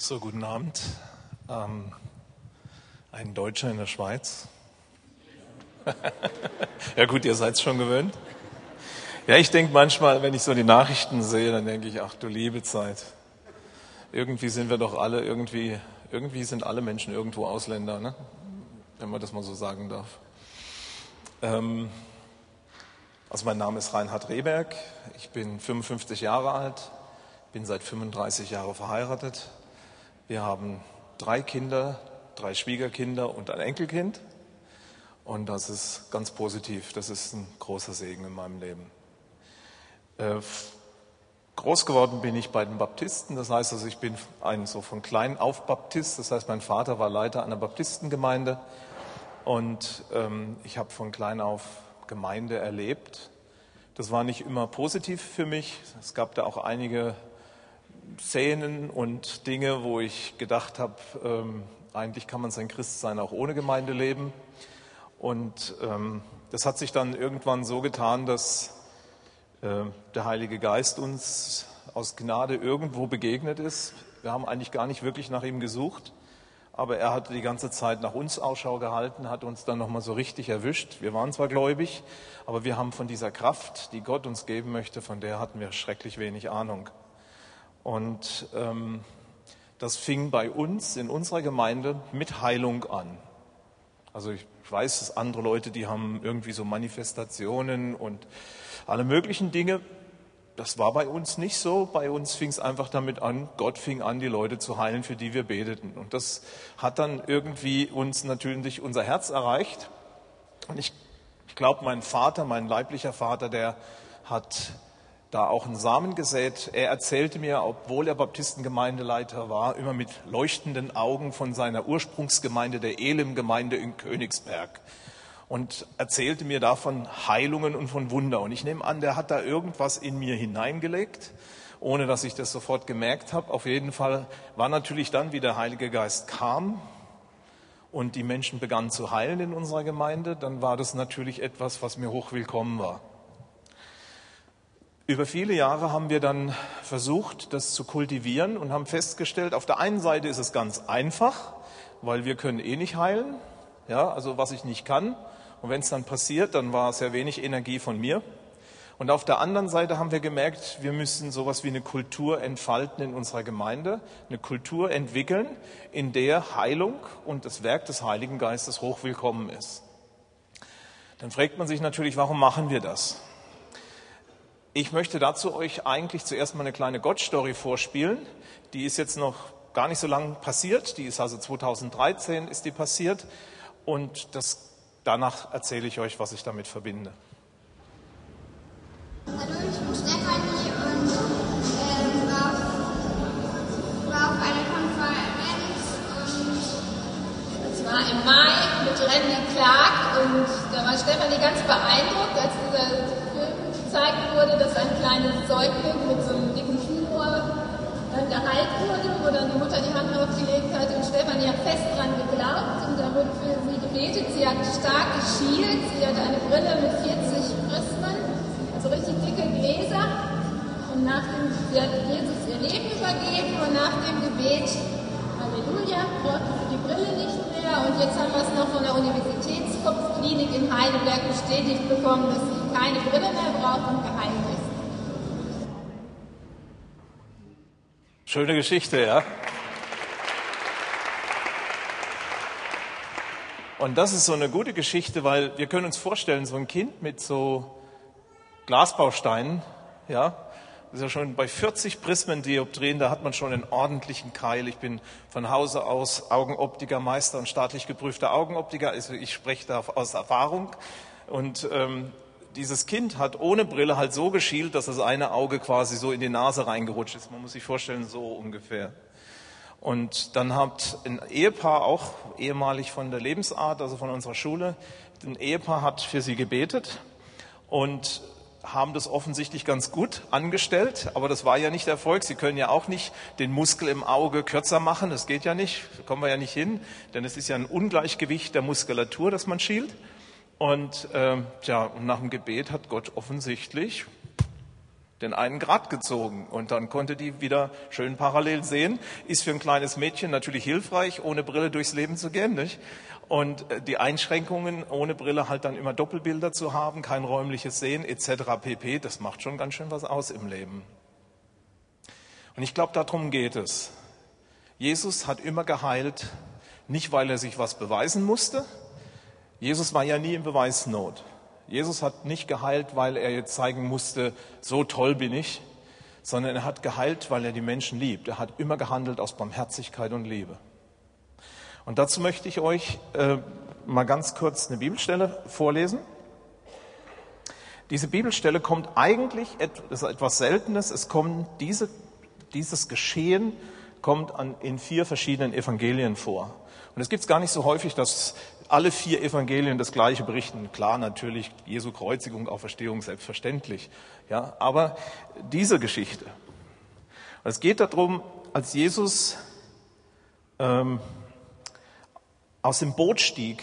So, guten Abend. Ähm, ein Deutscher in der Schweiz. ja gut, ihr seid es schon gewöhnt. Ja, ich denke manchmal, wenn ich so die Nachrichten sehe, dann denke ich, ach du liebe Zeit. Irgendwie sind wir doch alle irgendwie, irgendwie sind alle Menschen irgendwo Ausländer, ne? wenn man das mal so sagen darf. Ähm, also mein Name ist Reinhard Rehberg, ich bin 55 Jahre alt, bin seit 35 Jahren verheiratet, wir haben drei Kinder, drei Schwiegerkinder und ein Enkelkind. Und das ist ganz positiv. Das ist ein großer Segen in meinem Leben. Äh, groß geworden bin ich bei den Baptisten. Das heißt also, ich bin ein so von klein auf Baptist. Das heißt, mein Vater war Leiter einer Baptistengemeinde. Und ähm, ich habe von klein auf Gemeinde erlebt. Das war nicht immer positiv für mich. Es gab da auch einige Szenen und Dinge, wo ich gedacht habe, ähm, eigentlich kann man sein Christsein auch ohne Gemeinde leben. Und ähm, das hat sich dann irgendwann so getan, dass äh, der Heilige Geist uns aus Gnade irgendwo begegnet ist. Wir haben eigentlich gar nicht wirklich nach ihm gesucht, aber er hatte die ganze Zeit nach uns Ausschau gehalten, hat uns dann nochmal so richtig erwischt. Wir waren zwar gläubig, aber wir haben von dieser Kraft, die Gott uns geben möchte, von der hatten wir schrecklich wenig Ahnung. Und ähm, das fing bei uns in unserer Gemeinde mit Heilung an. Also ich weiß, dass andere Leute, die haben irgendwie so Manifestationen und alle möglichen Dinge. Das war bei uns nicht so. Bei uns fing es einfach damit an, Gott fing an, die Leute zu heilen, für die wir beteten. Und das hat dann irgendwie uns natürlich unser Herz erreicht. Und ich, ich glaube, mein Vater, mein leiblicher Vater, der hat da auch einen Samen gesät. Er erzählte mir, obwohl er Baptistengemeindeleiter war, immer mit leuchtenden Augen von seiner Ursprungsgemeinde, der Elim-Gemeinde in Königsberg. Und erzählte mir davon Heilungen und von Wunder. Und ich nehme an, der hat da irgendwas in mir hineingelegt, ohne dass ich das sofort gemerkt habe. Auf jeden Fall war natürlich dann, wie der Heilige Geist kam und die Menschen begannen zu heilen in unserer Gemeinde, dann war das natürlich etwas, was mir hochwillkommen war. Über viele Jahre haben wir dann versucht, das zu kultivieren und haben festgestellt, auf der einen Seite ist es ganz einfach, weil wir können eh nicht heilen, ja, also was ich nicht kann. Und wenn es dann passiert, dann war sehr wenig Energie von mir. Und auf der anderen Seite haben wir gemerkt, wir müssen sowas wie eine Kultur entfalten in unserer Gemeinde, eine Kultur entwickeln, in der Heilung und das Werk des Heiligen Geistes hochwillkommen ist. Dann fragt man sich natürlich, warum machen wir das? Ich möchte dazu euch eigentlich zuerst mal eine kleine Gott-Story vorspielen. Die ist jetzt noch gar nicht so lange passiert. Die ist also 2013 ist die passiert. Und das, danach erzähle ich euch, was ich damit verbinde. Hallo, ich bin Stefanie und ähm, war, war auf einer Konferenz und es war im Mai mit Randy Clark und da war Stefanie ganz beeindruckt, als dieser gezeigt wurde, dass ein kleines Säugling mit so einem dicken Tumor dann geheilt wurde, wo dann die Mutter die Hand aufgelegt hat und Stefanie hat fest dran geglaubt und da wurde für sie gebetet. Sie hat stark geschielt, sie hat eine Brille mit 40 Prismen, also richtig dicke Gläser und nach sie hat Jesus ihr Leben übergeben und nach dem Gebet Halleluja, brauchte sie die Brille nicht mehr und jetzt haben wir es noch von der Universitätskopfklinik in Heidelberg bestätigt bekommen, dass sie keine Brille mehr braucht und geheilt ist. Schöne Geschichte, ja. Und das ist so eine gute Geschichte, weil wir können uns vorstellen, so ein Kind mit so Glasbausteinen, ja, das ist ja schon bei 40 Prismendioptrien, da hat man schon einen ordentlichen Keil. Ich bin von Hause aus Augenoptikermeister und staatlich geprüfter Augenoptiker, also ich spreche da aus Erfahrung. Und ähm, dieses Kind hat ohne Brille halt so geschielt, dass das eine Auge quasi so in die Nase reingerutscht ist. Man muss sich vorstellen, so ungefähr. Und dann hat ein Ehepaar auch ehemalig von der Lebensart, also von unserer Schule, ein Ehepaar hat für sie gebetet und haben das offensichtlich ganz gut angestellt, aber das war ja nicht Erfolg. Sie können ja auch nicht den Muskel im Auge kürzer machen, das geht ja nicht, da kommen wir ja nicht hin, denn es ist ja ein Ungleichgewicht der Muskulatur, das man schielt. Und ähm, ja, und nach dem Gebet hat Gott offensichtlich den einen Grad gezogen und dann konnte die wieder schön parallel sehen. Ist für ein kleines Mädchen natürlich hilfreich, ohne Brille durchs Leben zu gehen, nicht? Und äh, die Einschränkungen, ohne Brille halt dann immer Doppelbilder zu haben, kein räumliches Sehen etc. pp, das macht schon ganz schön was aus im Leben. Und ich glaube, darum geht es. Jesus hat immer geheilt, nicht weil er sich was beweisen musste. Jesus war ja nie in Beweisnot. Jesus hat nicht geheilt, weil er jetzt zeigen musste, so toll bin ich, sondern er hat geheilt, weil er die Menschen liebt. Er hat immer gehandelt aus Barmherzigkeit und Liebe. Und dazu möchte ich euch äh, mal ganz kurz eine Bibelstelle vorlesen. Diese Bibelstelle kommt eigentlich, ist etwas Seltenes, es kommt diese, dieses Geschehen kommt an, in vier verschiedenen Evangelien vor. Und es gibt es gar nicht so häufig, dass alle vier Evangelien das Gleiche berichten. Klar, natürlich Jesu Kreuzigung, Auferstehung, selbstverständlich. Ja, aber diese Geschichte. Es geht darum, als Jesus ähm, aus dem Boot stieg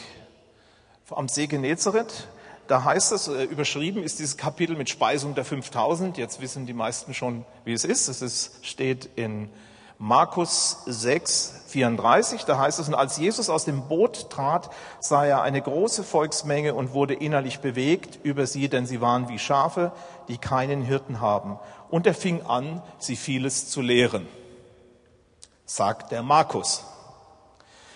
am See Genezareth, da heißt es, äh, überschrieben ist dieses Kapitel mit Speisung der 5000. Jetzt wissen die meisten schon, wie es ist. Es ist, steht in Markus 6, 34, da heißt es, und als Jesus aus dem Boot trat, sah er eine große Volksmenge und wurde innerlich bewegt über sie, denn sie waren wie Schafe, die keinen Hirten haben. Und er fing an, sie vieles zu lehren, sagt der Markus.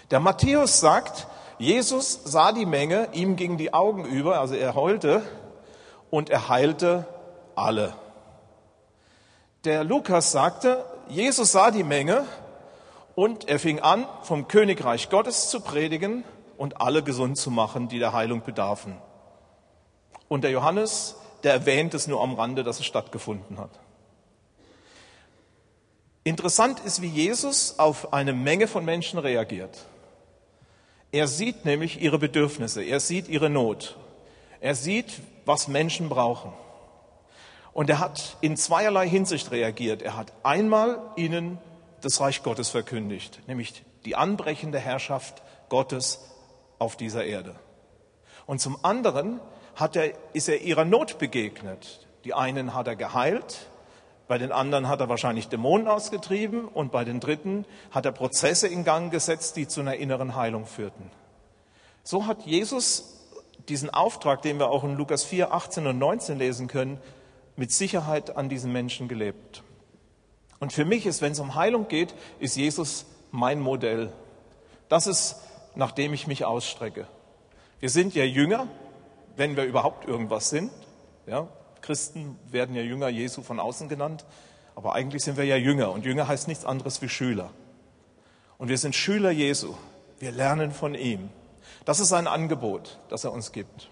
Der Matthäus sagt, Jesus sah die Menge, ihm gingen die Augen über, also er heulte und er heilte alle. Der Lukas sagte, Jesus sah die Menge und er fing an, vom Königreich Gottes zu predigen und alle gesund zu machen, die der Heilung bedarfen. Und der Johannes, der erwähnt es nur am Rande, dass es stattgefunden hat. Interessant ist, wie Jesus auf eine Menge von Menschen reagiert. Er sieht nämlich ihre Bedürfnisse, er sieht ihre Not, er sieht, was Menschen brauchen. Und er hat in zweierlei Hinsicht reagiert. Er hat einmal ihnen das Reich Gottes verkündigt, nämlich die anbrechende Herrschaft Gottes auf dieser Erde. Und zum anderen hat er, ist er ihrer Not begegnet. Die einen hat er geheilt, bei den anderen hat er wahrscheinlich Dämonen ausgetrieben und bei den dritten hat er Prozesse in Gang gesetzt, die zu einer inneren Heilung führten. So hat Jesus diesen Auftrag, den wir auch in Lukas 4, 18 und 19 lesen können, mit Sicherheit an diesen Menschen gelebt. Und für mich ist, wenn es um Heilung geht, ist Jesus mein Modell. Das ist, nach dem ich mich ausstrecke. Wir sind ja Jünger, wenn wir überhaupt irgendwas sind. Ja, Christen werden ja Jünger Jesu von außen genannt, aber eigentlich sind wir ja Jünger und Jünger heißt nichts anderes wie Schüler. Und wir sind Schüler Jesu. Wir lernen von ihm. Das ist ein Angebot, das er uns gibt.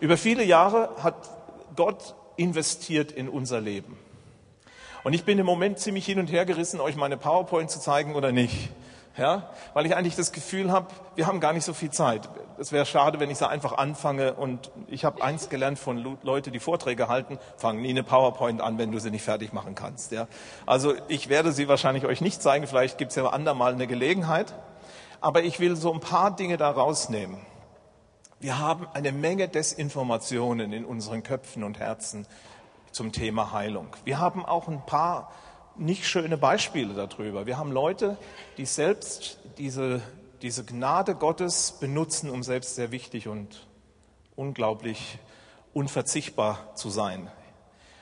Über viele Jahre hat Gott investiert in unser Leben. Und ich bin im Moment ziemlich hin und her gerissen, euch meine PowerPoint zu zeigen oder nicht. Ja, weil ich eigentlich das Gefühl habe, wir haben gar nicht so viel Zeit. Es wäre schade, wenn ich so einfach anfange. Und ich habe eins gelernt von Leuten, die Vorträge halten, fangen nie eine PowerPoint an, wenn du sie nicht fertig machen kannst. Ja, also ich werde sie wahrscheinlich euch nicht zeigen. Vielleicht gibt es ja andermal eine Gelegenheit. Aber ich will so ein paar Dinge da rausnehmen. Wir haben eine Menge Desinformationen in unseren Köpfen und Herzen zum Thema Heilung. Wir haben auch ein paar nicht schöne Beispiele darüber. Wir haben Leute, die selbst diese, diese Gnade Gottes benutzen, um selbst sehr wichtig und unglaublich unverzichtbar zu sein.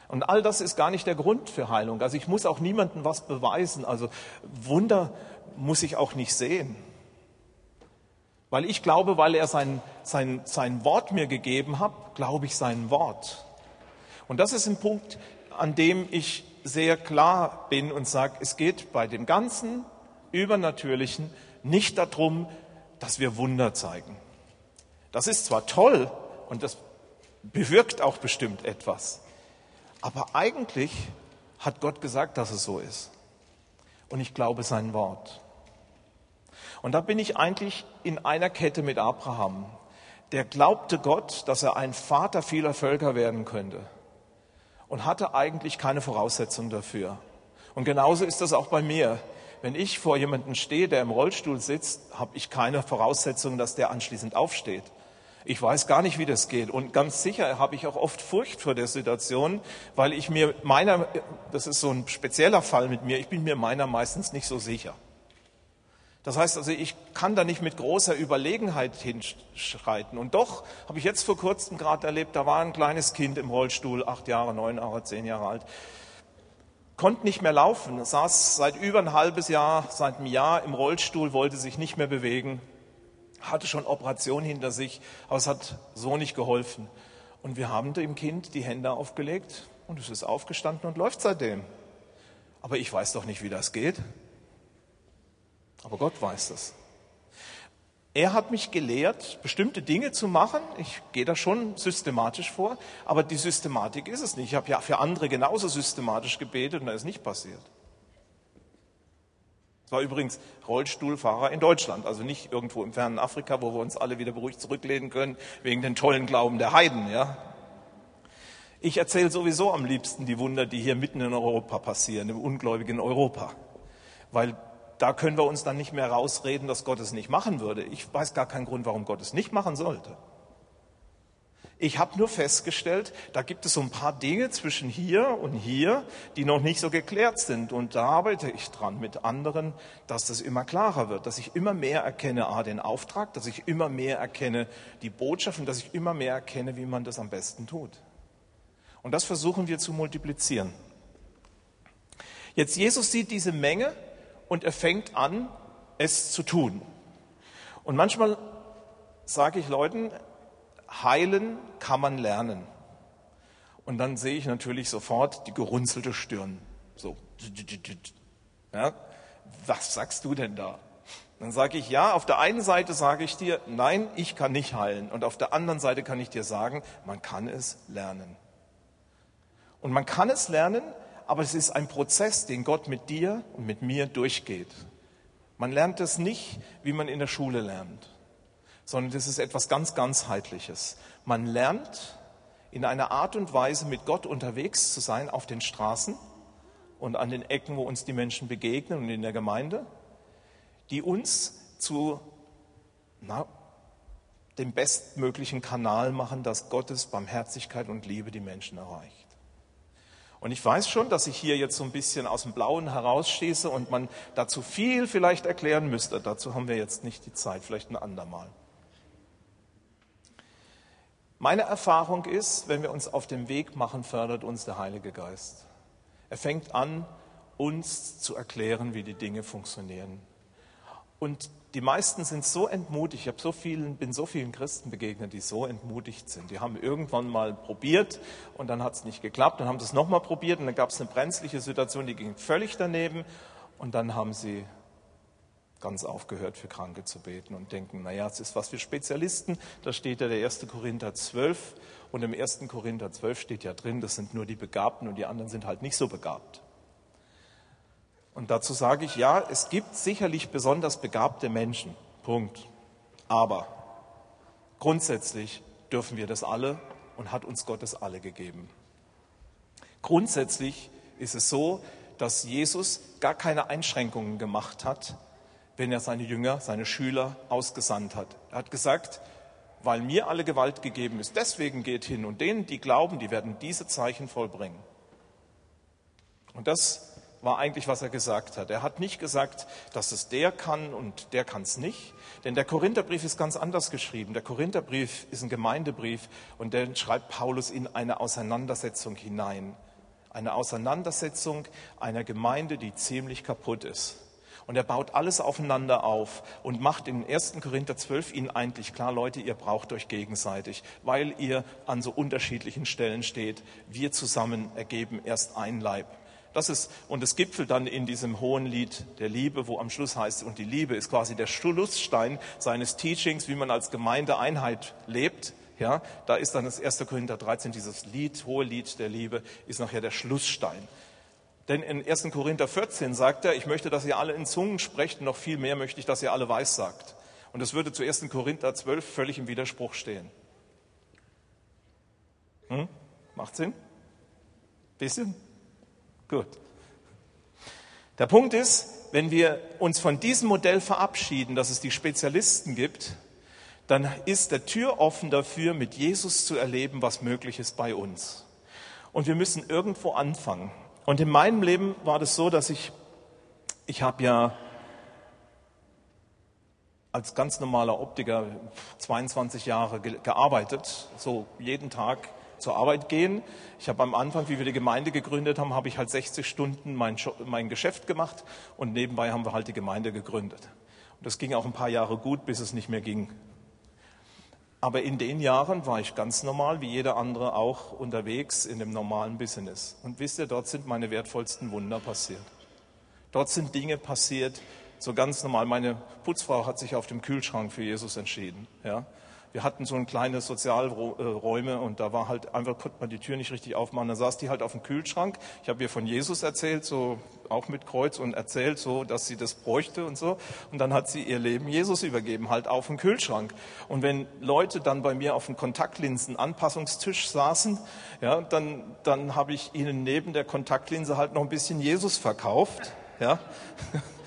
Und all das ist gar nicht der Grund für Heilung. Also ich muss auch niemandem was beweisen. Also Wunder muss ich auch nicht sehen. Weil ich glaube, weil er sein, sein, sein Wort mir gegeben hat, glaube ich sein Wort. Und das ist ein Punkt, an dem ich sehr klar bin und sage, es geht bei dem ganzen Übernatürlichen nicht darum, dass wir Wunder zeigen. Das ist zwar toll und das bewirkt auch bestimmt etwas, aber eigentlich hat Gott gesagt, dass es so ist. Und ich glaube sein Wort. Und da bin ich eigentlich in einer Kette mit Abraham. Der glaubte Gott, dass er ein Vater vieler Völker werden könnte und hatte eigentlich keine Voraussetzung dafür. Und genauso ist das auch bei mir. Wenn ich vor jemandem stehe, der im Rollstuhl sitzt, habe ich keine Voraussetzung, dass der anschließend aufsteht. Ich weiß gar nicht, wie das geht. Und ganz sicher habe ich auch oft Furcht vor der Situation, weil ich mir meiner, das ist so ein spezieller Fall mit mir, ich bin mir meiner meistens nicht so sicher. Das heißt also, ich kann da nicht mit großer Überlegenheit hinschreiten. Und doch habe ich jetzt vor kurzem gerade erlebt, da war ein kleines Kind im Rollstuhl, acht Jahre, neun Jahre, zehn Jahre alt, konnte nicht mehr laufen, saß seit über ein halbes Jahr, seit einem Jahr im Rollstuhl, wollte sich nicht mehr bewegen, hatte schon Operationen hinter sich, aber es hat so nicht geholfen. Und wir haben dem Kind die Hände aufgelegt und es ist aufgestanden und läuft seitdem. Aber ich weiß doch nicht, wie das geht. Aber Gott weiß das. Er hat mich gelehrt, bestimmte Dinge zu machen. Ich gehe da schon systematisch vor, aber die Systematik ist es nicht. Ich habe ja für andere genauso systematisch gebetet und da ist nicht passiert. Es war übrigens Rollstuhlfahrer in Deutschland, also nicht irgendwo im fernen Afrika, wo wir uns alle wieder beruhigt zurücklehnen können wegen den tollen Glauben der Heiden. Ja? Ich erzähle sowieso am liebsten die Wunder, die hier mitten in Europa passieren, im ungläubigen Europa, weil da können wir uns dann nicht mehr rausreden, dass Gott es nicht machen würde. Ich weiß gar keinen Grund, warum Gott es nicht machen sollte. Ich habe nur festgestellt, da gibt es so ein paar Dinge zwischen hier und hier, die noch nicht so geklärt sind. Und da arbeite ich dran mit anderen, dass das immer klarer wird, dass ich immer mehr erkenne, ah, den Auftrag, dass ich immer mehr erkenne die Botschaft und dass ich immer mehr erkenne, wie man das am besten tut. Und das versuchen wir zu multiplizieren. Jetzt Jesus sieht diese Menge und er fängt an, es zu tun. Und manchmal sage ich Leuten, heilen kann man lernen. Und dann sehe ich natürlich sofort die gerunzelte Stirn. So. Ja, was sagst du denn da? Dann sage ich, ja, auf der einen Seite sage ich dir, nein, ich kann nicht heilen. Und auf der anderen Seite kann ich dir sagen, man kann es lernen. Und man kann es lernen, aber es ist ein Prozess, den Gott mit dir und mit mir durchgeht. Man lernt es nicht, wie man in der Schule lernt, sondern das ist etwas ganz ganzheitliches. Man lernt in einer Art und Weise mit Gott unterwegs zu sein auf den Straßen und an den Ecken, wo uns die Menschen begegnen und in der Gemeinde, die uns zu na, dem bestmöglichen Kanal machen, dass Gottes Barmherzigkeit und Liebe die Menschen erreicht. Und ich weiß schon, dass ich hier jetzt so ein bisschen aus dem Blauen herausschieße und man dazu viel vielleicht erklären müsste. Dazu haben wir jetzt nicht die Zeit, vielleicht ein andermal. Meine Erfahrung ist, wenn wir uns auf dem Weg machen, fördert uns der Heilige Geist. Er fängt an, uns zu erklären, wie die Dinge funktionieren. Und die meisten sind so entmutigt. Ich habe so vielen, bin so vielen Christen begegnet, die so entmutigt sind. Die haben irgendwann mal probiert und dann hat es nicht geklappt. Dann haben sie es nochmal probiert und dann gab es eine brenzliche Situation, die ging völlig daneben. Und dann haben sie ganz aufgehört, für Kranke zu beten und denken, naja, es ist was für Spezialisten. Da steht ja der 1. Korinther 12 und im 1. Korinther 12 steht ja drin, das sind nur die Begabten und die anderen sind halt nicht so begabt. Und dazu sage ich, ja, es gibt sicherlich besonders begabte Menschen. Punkt. Aber grundsätzlich dürfen wir das alle und hat uns Gott das alle gegeben. Grundsätzlich ist es so, dass Jesus gar keine Einschränkungen gemacht hat, wenn er seine Jünger, seine Schüler ausgesandt hat. Er hat gesagt, weil mir alle Gewalt gegeben ist, deswegen geht hin und denen, die glauben, die werden diese Zeichen vollbringen. Und das war eigentlich, was er gesagt hat. Er hat nicht gesagt, dass es der kann und der kann es nicht. Denn der Korintherbrief ist ganz anders geschrieben. Der Korintherbrief ist ein Gemeindebrief und den schreibt Paulus in eine Auseinandersetzung hinein. Eine Auseinandersetzung einer Gemeinde, die ziemlich kaputt ist. Und er baut alles aufeinander auf und macht in 1. Korinther 12 ihnen eigentlich klar, Leute, ihr braucht euch gegenseitig, weil ihr an so unterschiedlichen Stellen steht. Wir zusammen ergeben erst ein Leib. Das ist, und es gipfelt dann in diesem hohen Lied der Liebe, wo am Schluss heißt, und die Liebe ist quasi der Schlussstein seines Teachings, wie man als Gemeindeeinheit lebt. Ja, da ist dann das 1. Korinther 13, dieses Lied, hohe Lied der Liebe, ist nachher der Schlussstein. Denn in 1. Korinther 14 sagt er, ich möchte, dass ihr alle in Zungen sprecht, noch viel mehr möchte ich, dass ihr alle weiß sagt. Und das würde zu 1. Korinther 12 völlig im Widerspruch stehen. Hm? Macht Sinn? Bisschen? Gut. Der Punkt ist, wenn wir uns von diesem Modell verabschieden, dass es die Spezialisten gibt, dann ist der Tür offen dafür, mit Jesus zu erleben, was möglich ist bei uns. Und wir müssen irgendwo anfangen. Und in meinem Leben war das so, dass ich, ich habe ja als ganz normaler Optiker 22 Jahre gearbeitet, so jeden Tag zur Arbeit gehen. Ich habe am Anfang, wie wir die Gemeinde gegründet haben, habe ich halt 60 Stunden mein, mein Geschäft gemacht und nebenbei haben wir halt die Gemeinde gegründet. Und das ging auch ein paar Jahre gut, bis es nicht mehr ging. Aber in den Jahren war ich ganz normal, wie jeder andere auch, unterwegs in dem normalen Business. Und wisst ihr, dort sind meine wertvollsten Wunder passiert. Dort sind Dinge passiert, so ganz normal. Meine Putzfrau hat sich auf dem Kühlschrank für Jesus entschieden. Ja? Wir hatten so ein kleines Sozialräume und da war halt einfach, konnte man die Tür nicht richtig aufmachen. Da saß die halt auf dem Kühlschrank. Ich habe ihr von Jesus erzählt, so auch mit Kreuz und erzählt so, dass sie das bräuchte und so. Und dann hat sie ihr Leben Jesus übergeben, halt auf dem Kühlschrank. Und wenn Leute dann bei mir auf dem Kontaktlinsen-Anpassungstisch saßen, ja, dann, dann habe ich ihnen neben der Kontaktlinse halt noch ein bisschen Jesus verkauft. Ja.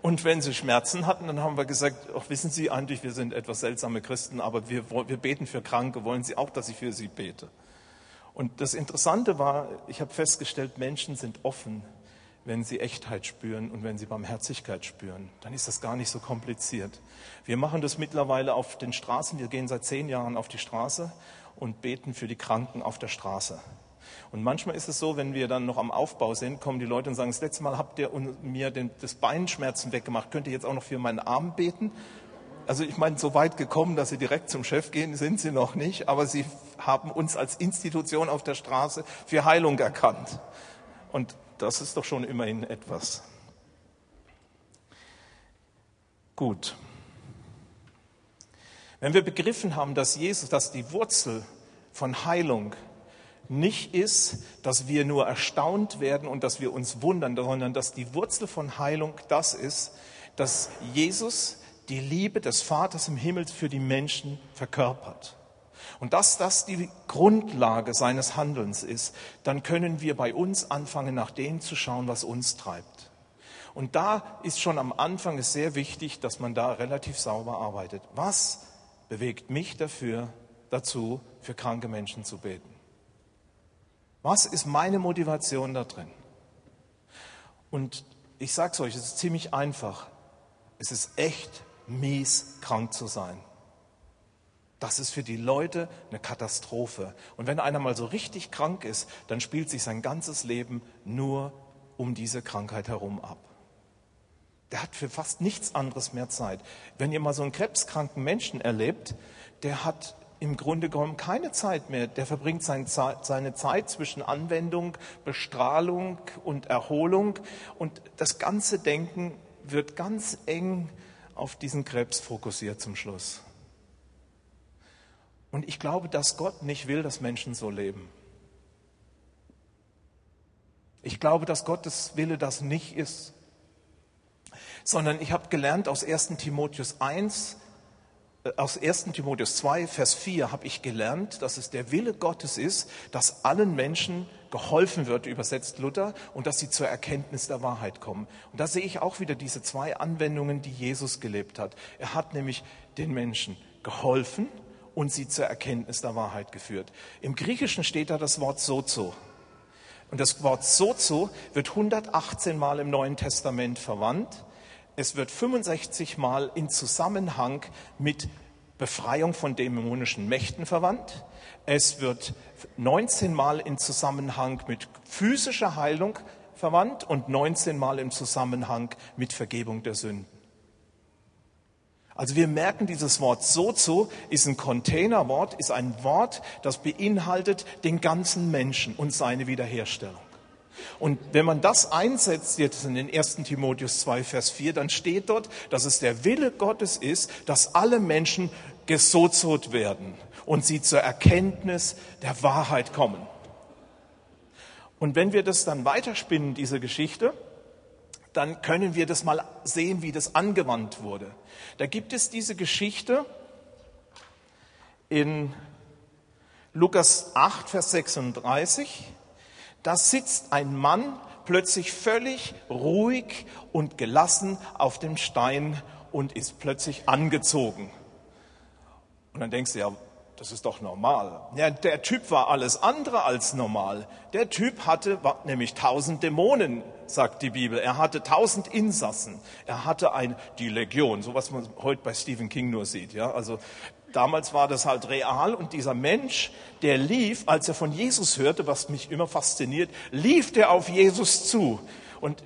Und wenn sie Schmerzen hatten, dann haben wir gesagt, ach, wissen Sie eigentlich, wir sind etwas seltsame Christen, aber wir, wir beten für Kranke. Wollen Sie auch, dass ich für Sie bete? Und das Interessante war, ich habe festgestellt, Menschen sind offen, wenn sie Echtheit spüren und wenn sie Barmherzigkeit spüren. Dann ist das gar nicht so kompliziert. Wir machen das mittlerweile auf den Straßen. Wir gehen seit zehn Jahren auf die Straße und beten für die Kranken auf der Straße. Und manchmal ist es so, wenn wir dann noch am Aufbau sind, kommen die Leute und sagen, das letzte Mal habt ihr mir den, das Beinschmerzen weggemacht, könnt ihr jetzt auch noch für meinen Arm beten? Also ich meine, so weit gekommen, dass sie direkt zum Chef gehen, sind sie noch nicht, aber sie haben uns als Institution auf der Straße für Heilung erkannt. Und das ist doch schon immerhin etwas. Gut. Wenn wir begriffen haben, dass Jesus, dass die Wurzel von Heilung nicht ist, dass wir nur erstaunt werden und dass wir uns wundern, sondern dass die Wurzel von Heilung das ist, dass Jesus die Liebe des Vaters im Himmel für die Menschen verkörpert. Und dass das die Grundlage seines Handelns ist, dann können wir bei uns anfangen, nach dem zu schauen, was uns treibt. Und da ist schon am Anfang es sehr wichtig, dass man da relativ sauber arbeitet. Was bewegt mich dafür, dazu, für kranke Menschen zu beten? Was ist meine Motivation da drin? Und ich sage es euch, es ist ziemlich einfach. Es ist echt mies, krank zu sein. Das ist für die Leute eine Katastrophe. Und wenn einer mal so richtig krank ist, dann spielt sich sein ganzes Leben nur um diese Krankheit herum ab. Der hat für fast nichts anderes mehr Zeit. Wenn ihr mal so einen krebskranken Menschen erlebt, der hat im Grunde genommen keine Zeit mehr. Der verbringt seine Zeit zwischen Anwendung, Bestrahlung und Erholung. Und das ganze Denken wird ganz eng auf diesen Krebs fokussiert zum Schluss. Und ich glaube, dass Gott nicht will, dass Menschen so leben. Ich glaube, dass Gottes Wille das nicht ist, sondern ich habe gelernt aus 1 Timotheus 1, aus 1 Timotheus 2, Vers 4 habe ich gelernt, dass es der Wille Gottes ist, dass allen Menschen geholfen wird, übersetzt Luther, und dass sie zur Erkenntnis der Wahrheit kommen. Und da sehe ich auch wieder diese zwei Anwendungen, die Jesus gelebt hat. Er hat nämlich den Menschen geholfen und sie zur Erkenntnis der Wahrheit geführt. Im Griechischen steht da das Wort sozo. Und das Wort sozo wird 118 Mal im Neuen Testament verwandt es wird 65 Mal in Zusammenhang mit Befreiung von dämonischen Mächten verwandt. Es wird 19 Mal in Zusammenhang mit physischer Heilung verwandt und 19 Mal im Zusammenhang mit Vergebung der Sünden. Also wir merken, dieses Wort sozo ist ein Containerwort, ist ein Wort, das beinhaltet den ganzen Menschen und seine Wiederherstellung. Und wenn man das einsetzt jetzt in den 1. Timotheus 2, Vers 4, dann steht dort, dass es der Wille Gottes ist, dass alle Menschen gesozot werden und sie zur Erkenntnis der Wahrheit kommen. Und wenn wir das dann weiterspinnen, diese Geschichte, dann können wir das mal sehen, wie das angewandt wurde. Da gibt es diese Geschichte in Lukas 8, Vers 36. Da sitzt ein Mann plötzlich völlig ruhig und gelassen auf dem Stein und ist plötzlich angezogen. Und dann denkst du, ja, das ist doch normal. Ja, der Typ war alles andere als normal. Der Typ hatte nämlich tausend Dämonen, sagt die Bibel. Er hatte tausend Insassen. Er hatte ein, die Legion, so was man heute bei Stephen King nur sieht. Ja, also damals war das halt real und dieser Mensch, der lief, als er von Jesus hörte, was mich immer fasziniert, lief der auf Jesus zu. Und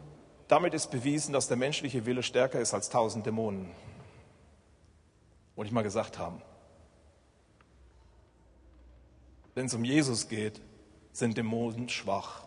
damit ist bewiesen, dass der menschliche Wille stärker ist als tausend Dämonen. Wollte ich mal gesagt haben. Wenn es um Jesus geht, sind Dämonen schwach.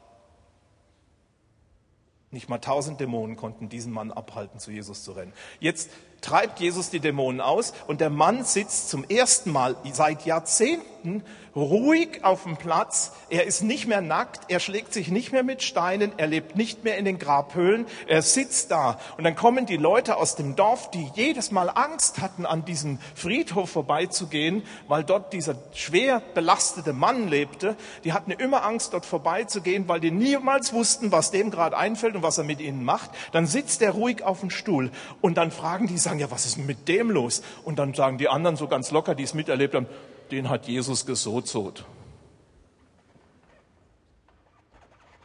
Nicht mal tausend Dämonen konnten diesen Mann abhalten, zu Jesus zu rennen. Jetzt treibt Jesus die Dämonen aus und der Mann sitzt zum ersten Mal seit Jahrzehnten ruhig auf dem Platz. Er ist nicht mehr nackt, er schlägt sich nicht mehr mit Steinen, er lebt nicht mehr in den Grabhöhlen, er sitzt da. Und dann kommen die Leute aus dem Dorf, die jedes Mal Angst hatten, an diesem Friedhof vorbeizugehen, weil dort dieser schwer belastete Mann lebte. Die hatten immer Angst, dort vorbeizugehen, weil die niemals wussten, was dem gerade einfällt und was er mit ihnen macht. Dann sitzt er ruhig auf dem Stuhl und dann fragen die, sagen, ja, was ist mit dem los? Und dann sagen die anderen so ganz locker, die es miterlebt haben, den hat Jesus gesozot.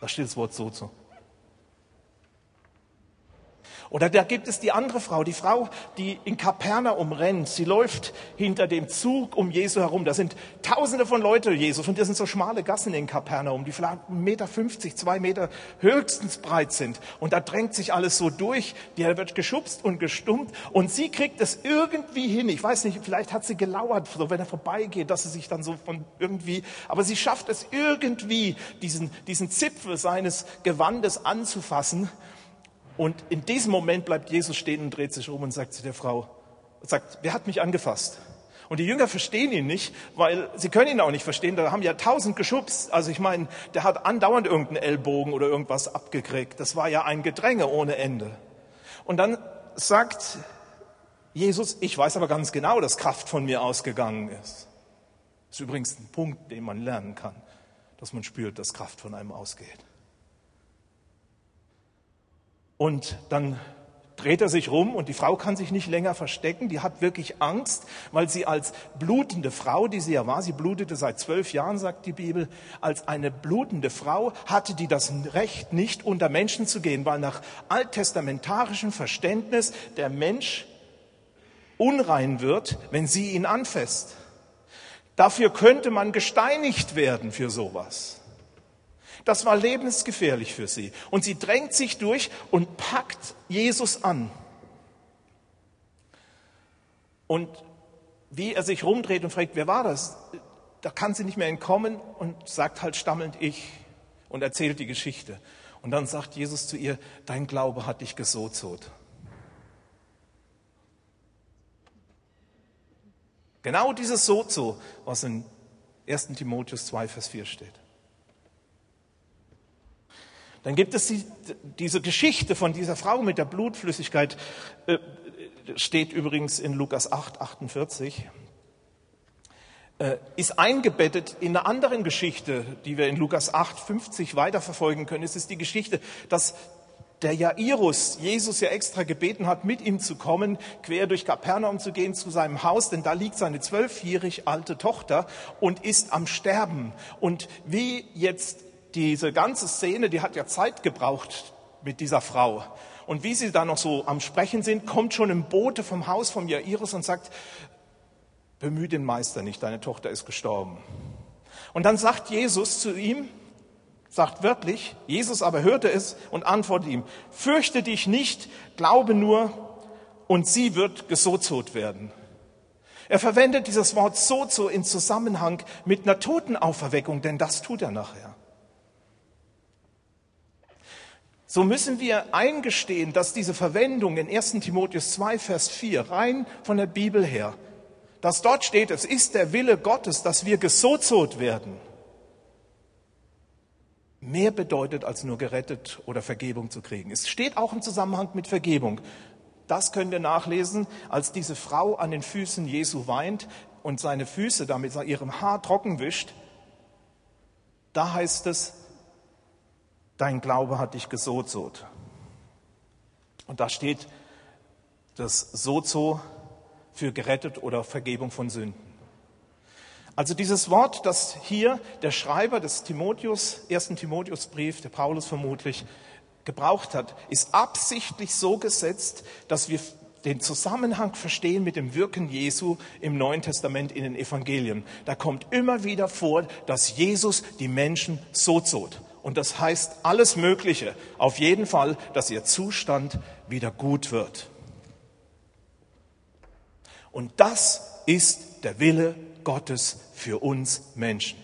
Da steht das Wort sozo. Oder da gibt es die andere Frau, die Frau, die in Kapernaum rennt. Sie läuft hinter dem Zug um Jesu herum. Da sind tausende von Leuten, Jesus, und das sind so schmale Gassen in Kapernaum, die vielleicht 1,50 Meter, zwei Meter höchstens breit sind. Und da drängt sich alles so durch. Der wird geschubst und gestummt. Und sie kriegt es irgendwie hin. Ich weiß nicht, vielleicht hat sie gelauert, so wenn er vorbeigeht, dass sie sich dann so von irgendwie, aber sie schafft es irgendwie, diesen, diesen Zipfel seines Gewandes anzufassen. Und in diesem Moment bleibt Jesus stehen und dreht sich um und sagt zu der Frau, sagt, wer hat mich angefasst? Und die Jünger verstehen ihn nicht, weil sie können ihn auch nicht verstehen. Da haben ja tausend geschubst. Also ich meine, der hat andauernd irgendeinen Ellbogen oder irgendwas abgekriegt. Das war ja ein Gedränge ohne Ende. Und dann sagt Jesus, ich weiß aber ganz genau, dass Kraft von mir ausgegangen ist. Das ist übrigens ein Punkt, den man lernen kann, dass man spürt, dass Kraft von einem ausgeht. Und dann dreht er sich rum und die Frau kann sich nicht länger verstecken. Die hat wirklich Angst, weil sie als blutende Frau, die sie ja war, sie blutete seit zwölf Jahren, sagt die Bibel, als eine blutende Frau hatte die das Recht, nicht unter Menschen zu gehen, weil nach alttestamentarischem Verständnis der Mensch unrein wird, wenn sie ihn anfasst. Dafür könnte man gesteinigt werden für sowas. Das war lebensgefährlich für sie. Und sie drängt sich durch und packt Jesus an. Und wie er sich rumdreht und fragt, wer war das? Da kann sie nicht mehr entkommen und sagt halt stammelnd ich und erzählt die Geschichte. Und dann sagt Jesus zu ihr, dein Glaube hat dich gesozot. Genau dieses Sozo, was in 1 Timotheus 2, Vers 4 steht. Dann gibt es die, diese Geschichte von dieser Frau mit der Blutflüssigkeit, äh, steht übrigens in Lukas 8, 48, äh, ist eingebettet in einer anderen Geschichte, die wir in Lukas 8, 50 weiterverfolgen können. Es ist die Geschichte, dass der Jairus Jesus ja extra gebeten hat, mit ihm zu kommen, quer durch Kapernaum zu gehen zu seinem Haus, denn da liegt seine zwölfjährig alte Tochter und ist am Sterben. Und wie jetzt diese ganze Szene, die hat ja Zeit gebraucht mit dieser Frau. Und wie sie da noch so am Sprechen sind, kommt schon ein Bote vom Haus von Jairus und sagt, bemühe den Meister nicht, deine Tochter ist gestorben. Und dann sagt Jesus zu ihm, sagt wörtlich, Jesus aber hörte es und antwortet ihm, fürchte dich nicht, glaube nur und sie wird gesozot werden. Er verwendet dieses Wort sozo in Zusammenhang mit einer Totenauferweckung, denn das tut er nachher. So müssen wir eingestehen, dass diese Verwendung in 1 Timotheus 2, Vers 4 rein von der Bibel her, dass dort steht, es ist der Wille Gottes, dass wir gesozot werden, mehr bedeutet, als nur gerettet oder Vergebung zu kriegen. Es steht auch im Zusammenhang mit Vergebung. Das können wir nachlesen, als diese Frau an den Füßen Jesu weint und seine Füße damit ihrem Haar trocken wischt. Da heißt es, dein Glaube hat dich gesozot. Und da steht das Sozo für gerettet oder Vergebung von Sünden. Also dieses Wort, das hier der Schreiber des Timotheus, ersten Timotheusbrief, der Paulus vermutlich gebraucht hat, ist absichtlich so gesetzt, dass wir den Zusammenhang verstehen mit dem Wirken Jesu im Neuen Testament in den Evangelien. Da kommt immer wieder vor, dass Jesus die Menschen so zot. Und das heißt alles Mögliche. Auf jeden Fall, dass ihr Zustand wieder gut wird. Und das ist der Wille Gottes für uns Menschen.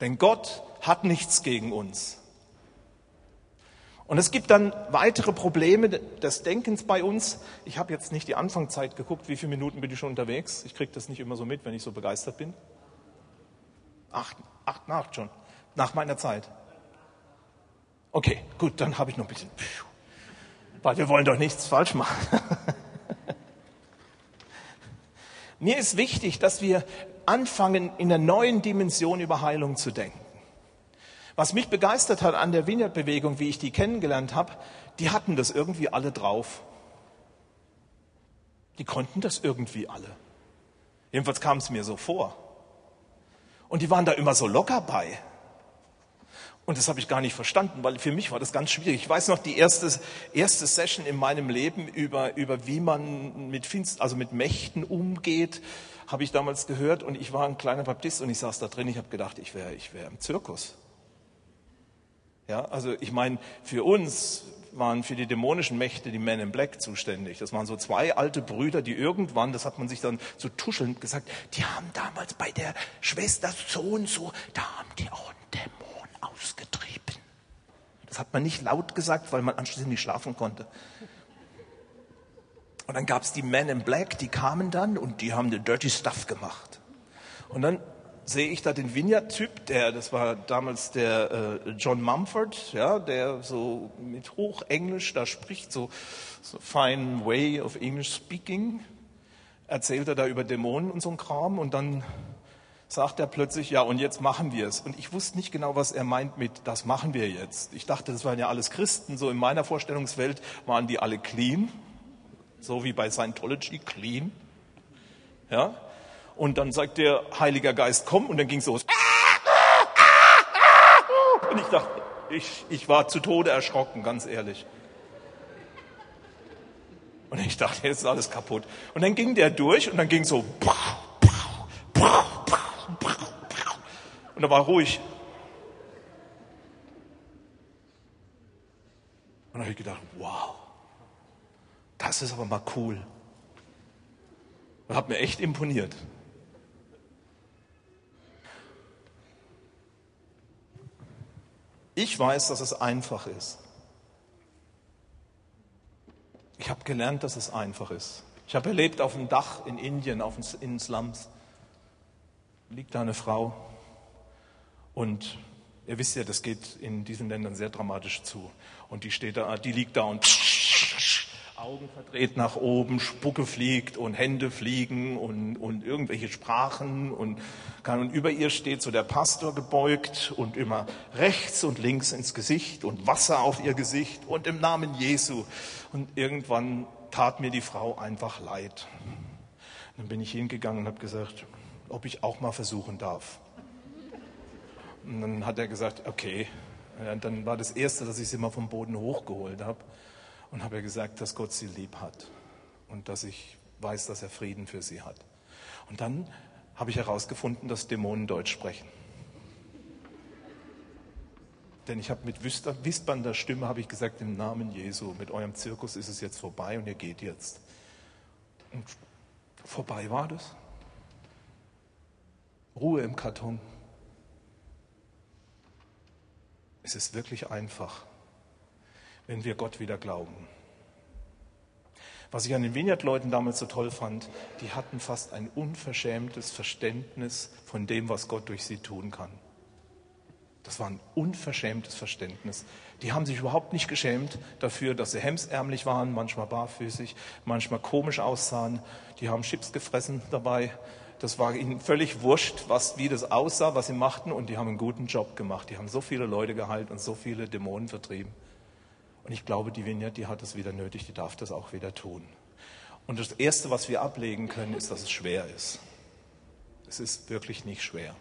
Denn Gott hat nichts gegen uns. Und es gibt dann weitere Probleme des Denkens bei uns. Ich habe jetzt nicht die Anfangszeit geguckt, wie viele Minuten bin ich schon unterwegs. Ich kriege das nicht immer so mit, wenn ich so begeistert bin. Acht, acht nach schon, nach meiner Zeit. Okay, gut, dann habe ich noch ein bisschen. Weil wir wollen doch nichts falsch machen. Mir ist wichtig, dass wir anfangen, in einer neuen Dimension über Heilung zu denken. Was mich begeistert hat an der Vineyard-Bewegung, wie ich die kennengelernt habe, die hatten das irgendwie alle drauf. Die konnten das irgendwie alle. Jedenfalls kam es mir so vor. Und die waren da immer so locker bei. Und das habe ich gar nicht verstanden, weil für mich war das ganz schwierig. Ich weiß noch die erste, erste Session in meinem Leben über, über wie man mit Finst, also mit Mächten umgeht, habe ich damals gehört. Und ich war ein kleiner Baptist und ich saß da drin. Ich habe gedacht, ich wäre ich wäre im Zirkus. Ja, also ich meine, für uns waren für die dämonischen Mächte die Men in Black zuständig. Das waren so zwei alte Brüder, die irgendwann, das hat man sich dann so tuschelnd gesagt, die haben damals bei der Schwester so und so, da haben die auch einen Dämon ausgetrieben. Das hat man nicht laut gesagt, weil man anschließend nicht schlafen konnte. Und dann gab es die Men in Black, die kamen dann und die haben den Dirty Stuff gemacht. Und dann sehe ich da den Vineyard-Typ, der, das war damals der äh, John Mumford, ja, der so mit Hochenglisch da spricht, so, so fine way of English speaking, erzählt er da über Dämonen und so ein Kram und dann sagt er plötzlich, ja, und jetzt machen wir es. Und ich wusste nicht genau, was er meint mit, das machen wir jetzt. Ich dachte, das waren ja alles Christen. So in meiner Vorstellungswelt waren die alle clean. So wie bei Scientology, clean. Ja. Und dann sagt der Heiliger Geist, komm, und dann ging es los. Und ich dachte, ich, ich war zu Tode erschrocken, ganz ehrlich. Und ich dachte, jetzt ist alles kaputt. Und dann ging der durch und dann ging so. Und er war ruhig. Und da habe ich gedacht, wow, das ist aber mal cool. Und hat mir echt imponiert. Ich weiß, dass es einfach ist. Ich habe gelernt, dass es einfach ist. Ich habe erlebt auf dem Dach in Indien, auf den, in Slums, liegt da eine Frau, und ihr wisst ja, das geht in diesen Ländern sehr dramatisch zu. Und die steht da, die liegt da und Augen verdreht nach oben, Spucke fliegt und Hände fliegen und, und irgendwelche Sprachen und, kann, und über ihr steht so der Pastor gebeugt und immer rechts und links ins Gesicht und Wasser auf ihr Gesicht und im Namen Jesu. Und irgendwann tat mir die Frau einfach leid. Dann bin ich hingegangen und habe gesagt, ob ich auch mal versuchen darf. Und dann hat er gesagt, okay. Und dann war das Erste, dass ich sie mal vom Boden hochgeholt habe und habe gesagt, dass Gott sie lieb hat und dass ich weiß, dass er Frieden für sie hat. Und dann habe ich herausgefunden, dass Dämonen Deutsch sprechen. Denn ich habe mit wispernder Stimme habe ich gesagt, im Namen Jesu, mit eurem Zirkus ist es jetzt vorbei und ihr geht jetzt. Und vorbei war das. Ruhe im Karton. Es ist wirklich einfach, wenn wir Gott wieder glauben. Was ich an den Vineyard-Leuten damals so toll fand, die hatten fast ein unverschämtes Verständnis von dem, was Gott durch sie tun kann. Das war ein unverschämtes Verständnis. Die haben sich überhaupt nicht geschämt dafür, dass sie hemsärmlich waren, manchmal barfüßig, manchmal komisch aussahen. Die haben Chips gefressen dabei, das war ihnen völlig wurscht, was, wie das aussah, was sie machten, und die haben einen guten Job gemacht. Die haben so viele Leute geheilt und so viele Dämonen vertrieben. Und ich glaube, die Vineyard, die hat es wieder nötig, die darf das auch wieder tun. Und das Erste, was wir ablegen können, ist, dass es schwer ist. Es ist wirklich nicht schwer.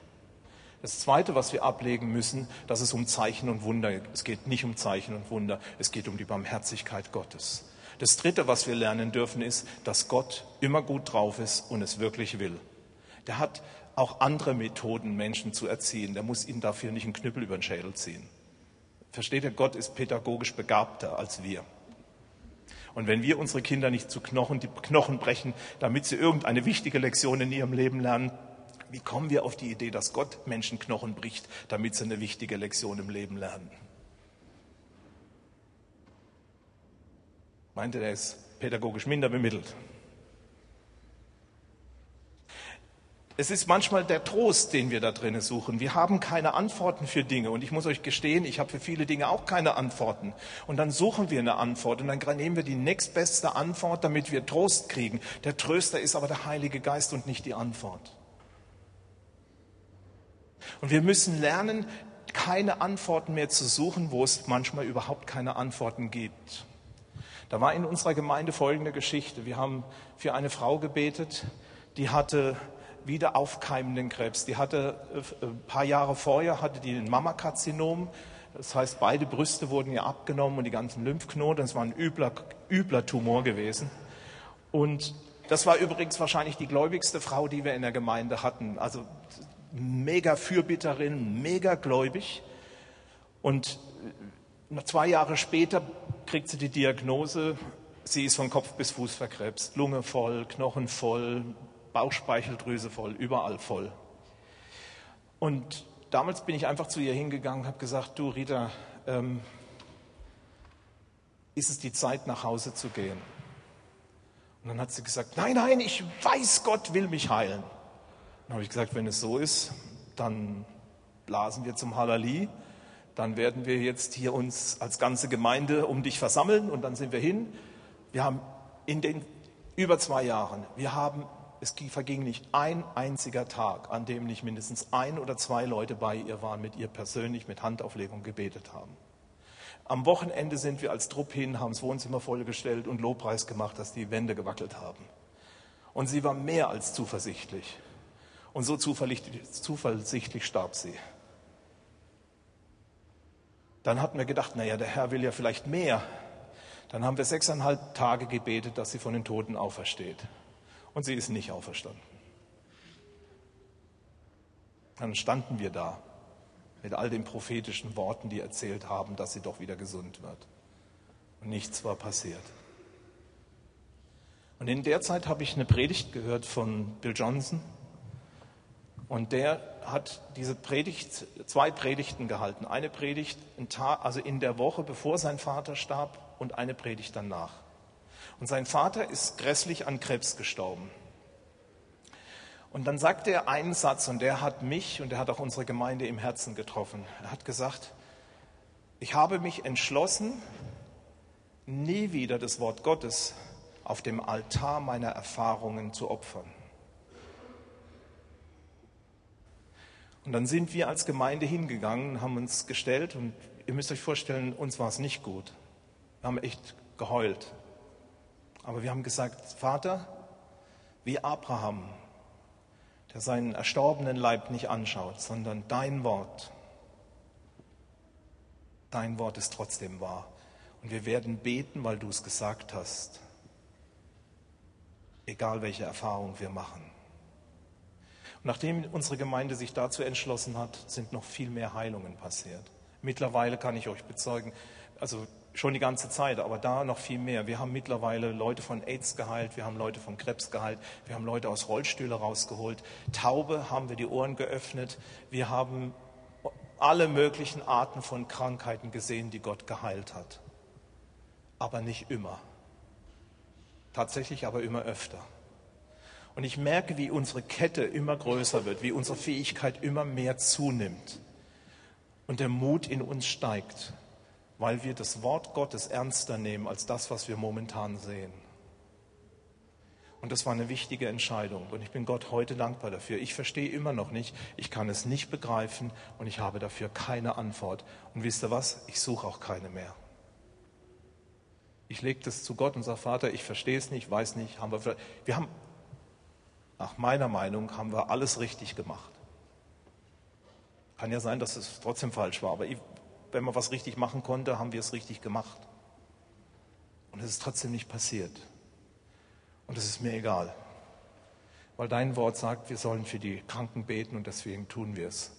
Das Zweite, was wir ablegen müssen, dass es um Zeichen und Wunder geht. Es geht nicht um Zeichen und Wunder, es geht um die Barmherzigkeit Gottes. Das Dritte, was wir lernen dürfen, ist, dass Gott immer gut drauf ist und es wirklich will. Der hat auch andere Methoden, Menschen zu erziehen. Der muss ihnen dafür nicht einen Knüppel über den Schädel ziehen. Versteht ihr, Gott ist pädagogisch begabter als wir. Und wenn wir unsere Kinder nicht zu Knochen, die Knochen brechen, damit sie irgendeine wichtige Lektion in ihrem Leben lernen, wie kommen wir auf die Idee, dass Gott Menschen Knochen bricht, damit sie eine wichtige Lektion im Leben lernen? Meinte, er ist pädagogisch minder bemittelt. Es ist manchmal der Trost, den wir da drinnen suchen. Wir haben keine Antworten für Dinge. Und ich muss euch gestehen, ich habe für viele Dinge auch keine Antworten. Und dann suchen wir eine Antwort und dann nehmen wir die nächstbeste Antwort, damit wir Trost kriegen. Der Tröster ist aber der Heilige Geist und nicht die Antwort. Und wir müssen lernen, keine Antworten mehr zu suchen, wo es manchmal überhaupt keine Antworten gibt. Da war in unserer Gemeinde folgende Geschichte. Wir haben für eine Frau gebetet, die hatte wieder aufkeimenden Krebs. Die hatte äh, ein paar Jahre vorher hatte die ein Mammakarzinom. Das heißt, beide Brüste wurden ihr abgenommen und die ganzen Lymphknoten. Das war ein übler, übler Tumor gewesen. Und das war übrigens wahrscheinlich die gläubigste Frau, die wir in der Gemeinde hatten. Also mega Fürbitterin, mega gläubig. Und zwei Jahre später kriegt sie die Diagnose, sie ist von Kopf bis Fuß verkrebst. Lunge voll, Knochen voll, Bauchspeicheldrüse voll, überall voll. Und damals bin ich einfach zu ihr hingegangen und habe gesagt, du Rita, ähm, ist es die Zeit, nach Hause zu gehen? Und dann hat sie gesagt, nein, nein, ich weiß, Gott will mich heilen. Dann habe ich gesagt, wenn es so ist, dann blasen wir zum Halali, dann werden wir jetzt hier uns als ganze Gemeinde um dich versammeln und dann sind wir hin. Wir haben in den über zwei Jahren, wir haben es verging nicht ein einziger Tag, an dem nicht mindestens ein oder zwei Leute bei ihr waren, mit ihr persönlich mit Handauflegung gebetet haben. Am Wochenende sind wir als Trupp hin, haben das Wohnzimmer vollgestellt und Lobpreis gemacht, dass die Wände gewackelt haben. Und sie war mehr als zuversichtlich. Und so zuversichtlich, starb sie. Dann hatten wir gedacht, naja, der Herr will ja vielleicht mehr. Dann haben wir sechseinhalb Tage gebetet, dass sie von den Toten aufersteht und sie ist nicht auferstanden. Dann standen wir da mit all den prophetischen Worten, die erzählt haben, dass sie doch wieder gesund wird. Und nichts war passiert. Und in der Zeit habe ich eine Predigt gehört von Bill Johnson. Und der hat diese Predigt, zwei Predigten gehalten. Eine Predigt, also in der Woche, bevor sein Vater starb, und eine Predigt danach. Und sein Vater ist grässlich an Krebs gestorben. Und dann sagte er einen Satz, und der hat mich und der hat auch unsere Gemeinde im Herzen getroffen. Er hat gesagt, ich habe mich entschlossen, nie wieder das Wort Gottes auf dem Altar meiner Erfahrungen zu opfern. Und dann sind wir als Gemeinde hingegangen, haben uns gestellt und ihr müsst euch vorstellen, uns war es nicht gut. Wir haben echt geheult. Aber wir haben gesagt, Vater, wie Abraham, der seinen erstorbenen Leib nicht anschaut, sondern dein Wort. Dein Wort ist trotzdem wahr. Und wir werden beten, weil du es gesagt hast. Egal welche Erfahrung wir machen. Und nachdem unsere Gemeinde sich dazu entschlossen hat, sind noch viel mehr Heilungen passiert. Mittlerweile kann ich euch bezeugen, also schon die ganze Zeit, aber da noch viel mehr. Wir haben mittlerweile Leute von AIDS geheilt, wir haben Leute von Krebs geheilt, wir haben Leute aus Rollstühle rausgeholt. Taube haben wir die Ohren geöffnet. Wir haben alle möglichen Arten von Krankheiten gesehen, die Gott geheilt hat. Aber nicht immer. Tatsächlich aber immer öfter. Und ich merke, wie unsere Kette immer größer wird, wie unsere Fähigkeit immer mehr zunimmt und der Mut in uns steigt weil wir das Wort Gottes ernster nehmen als das, was wir momentan sehen. Und das war eine wichtige Entscheidung. Und ich bin Gott heute dankbar dafür. Ich verstehe immer noch nicht, ich kann es nicht begreifen und ich habe dafür keine Antwort. Und wisst ihr was? Ich suche auch keine mehr. Ich lege das zu Gott und sage, Vater, ich verstehe es nicht, weiß nicht. Haben wir, wir haben nach meiner Meinung haben wir alles richtig gemacht. Kann ja sein, dass es trotzdem falsch war, aber wenn man was richtig machen konnte, haben wir es richtig gemacht. Und es ist trotzdem nicht passiert. Und es ist mir egal. Weil dein Wort sagt, wir sollen für die Kranken beten und deswegen tun wir es.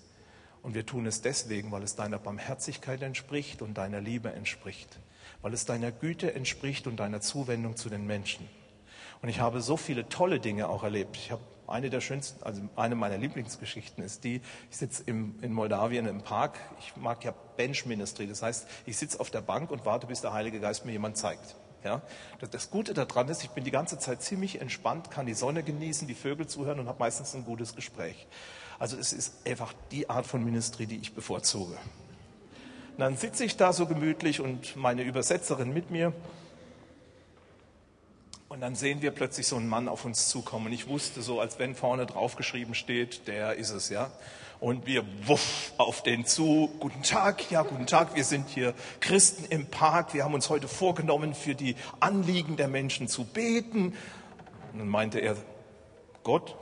Und wir tun es deswegen, weil es deiner Barmherzigkeit entspricht und deiner Liebe entspricht. Weil es deiner Güte entspricht und deiner Zuwendung zu den Menschen. Und ich habe so viele tolle Dinge auch erlebt. Ich habe eine der schönsten, also eine meiner Lieblingsgeschichten ist die, ich sitze in Moldawien im Park. Ich mag ja Bench Ministry. Das heißt, ich sitze auf der Bank und warte, bis der Heilige Geist mir jemand zeigt. Ja? Das Gute daran ist, ich bin die ganze Zeit ziemlich entspannt, kann die Sonne genießen, die Vögel zuhören und habe meistens ein gutes Gespräch. Also es ist einfach die Art von Ministry, die ich bevorzuge. Und dann sitze ich da so gemütlich und meine Übersetzerin mit mir. Und dann sehen wir plötzlich so einen Mann auf uns zukommen. Und ich wusste so, als wenn vorne draufgeschrieben steht, der ist es, ja. Und wir wuff auf den zu. Guten Tag, ja, guten Tag. Wir sind hier Christen im Park. Wir haben uns heute vorgenommen, für die Anliegen der Menschen zu beten. Und dann meinte er, Gott?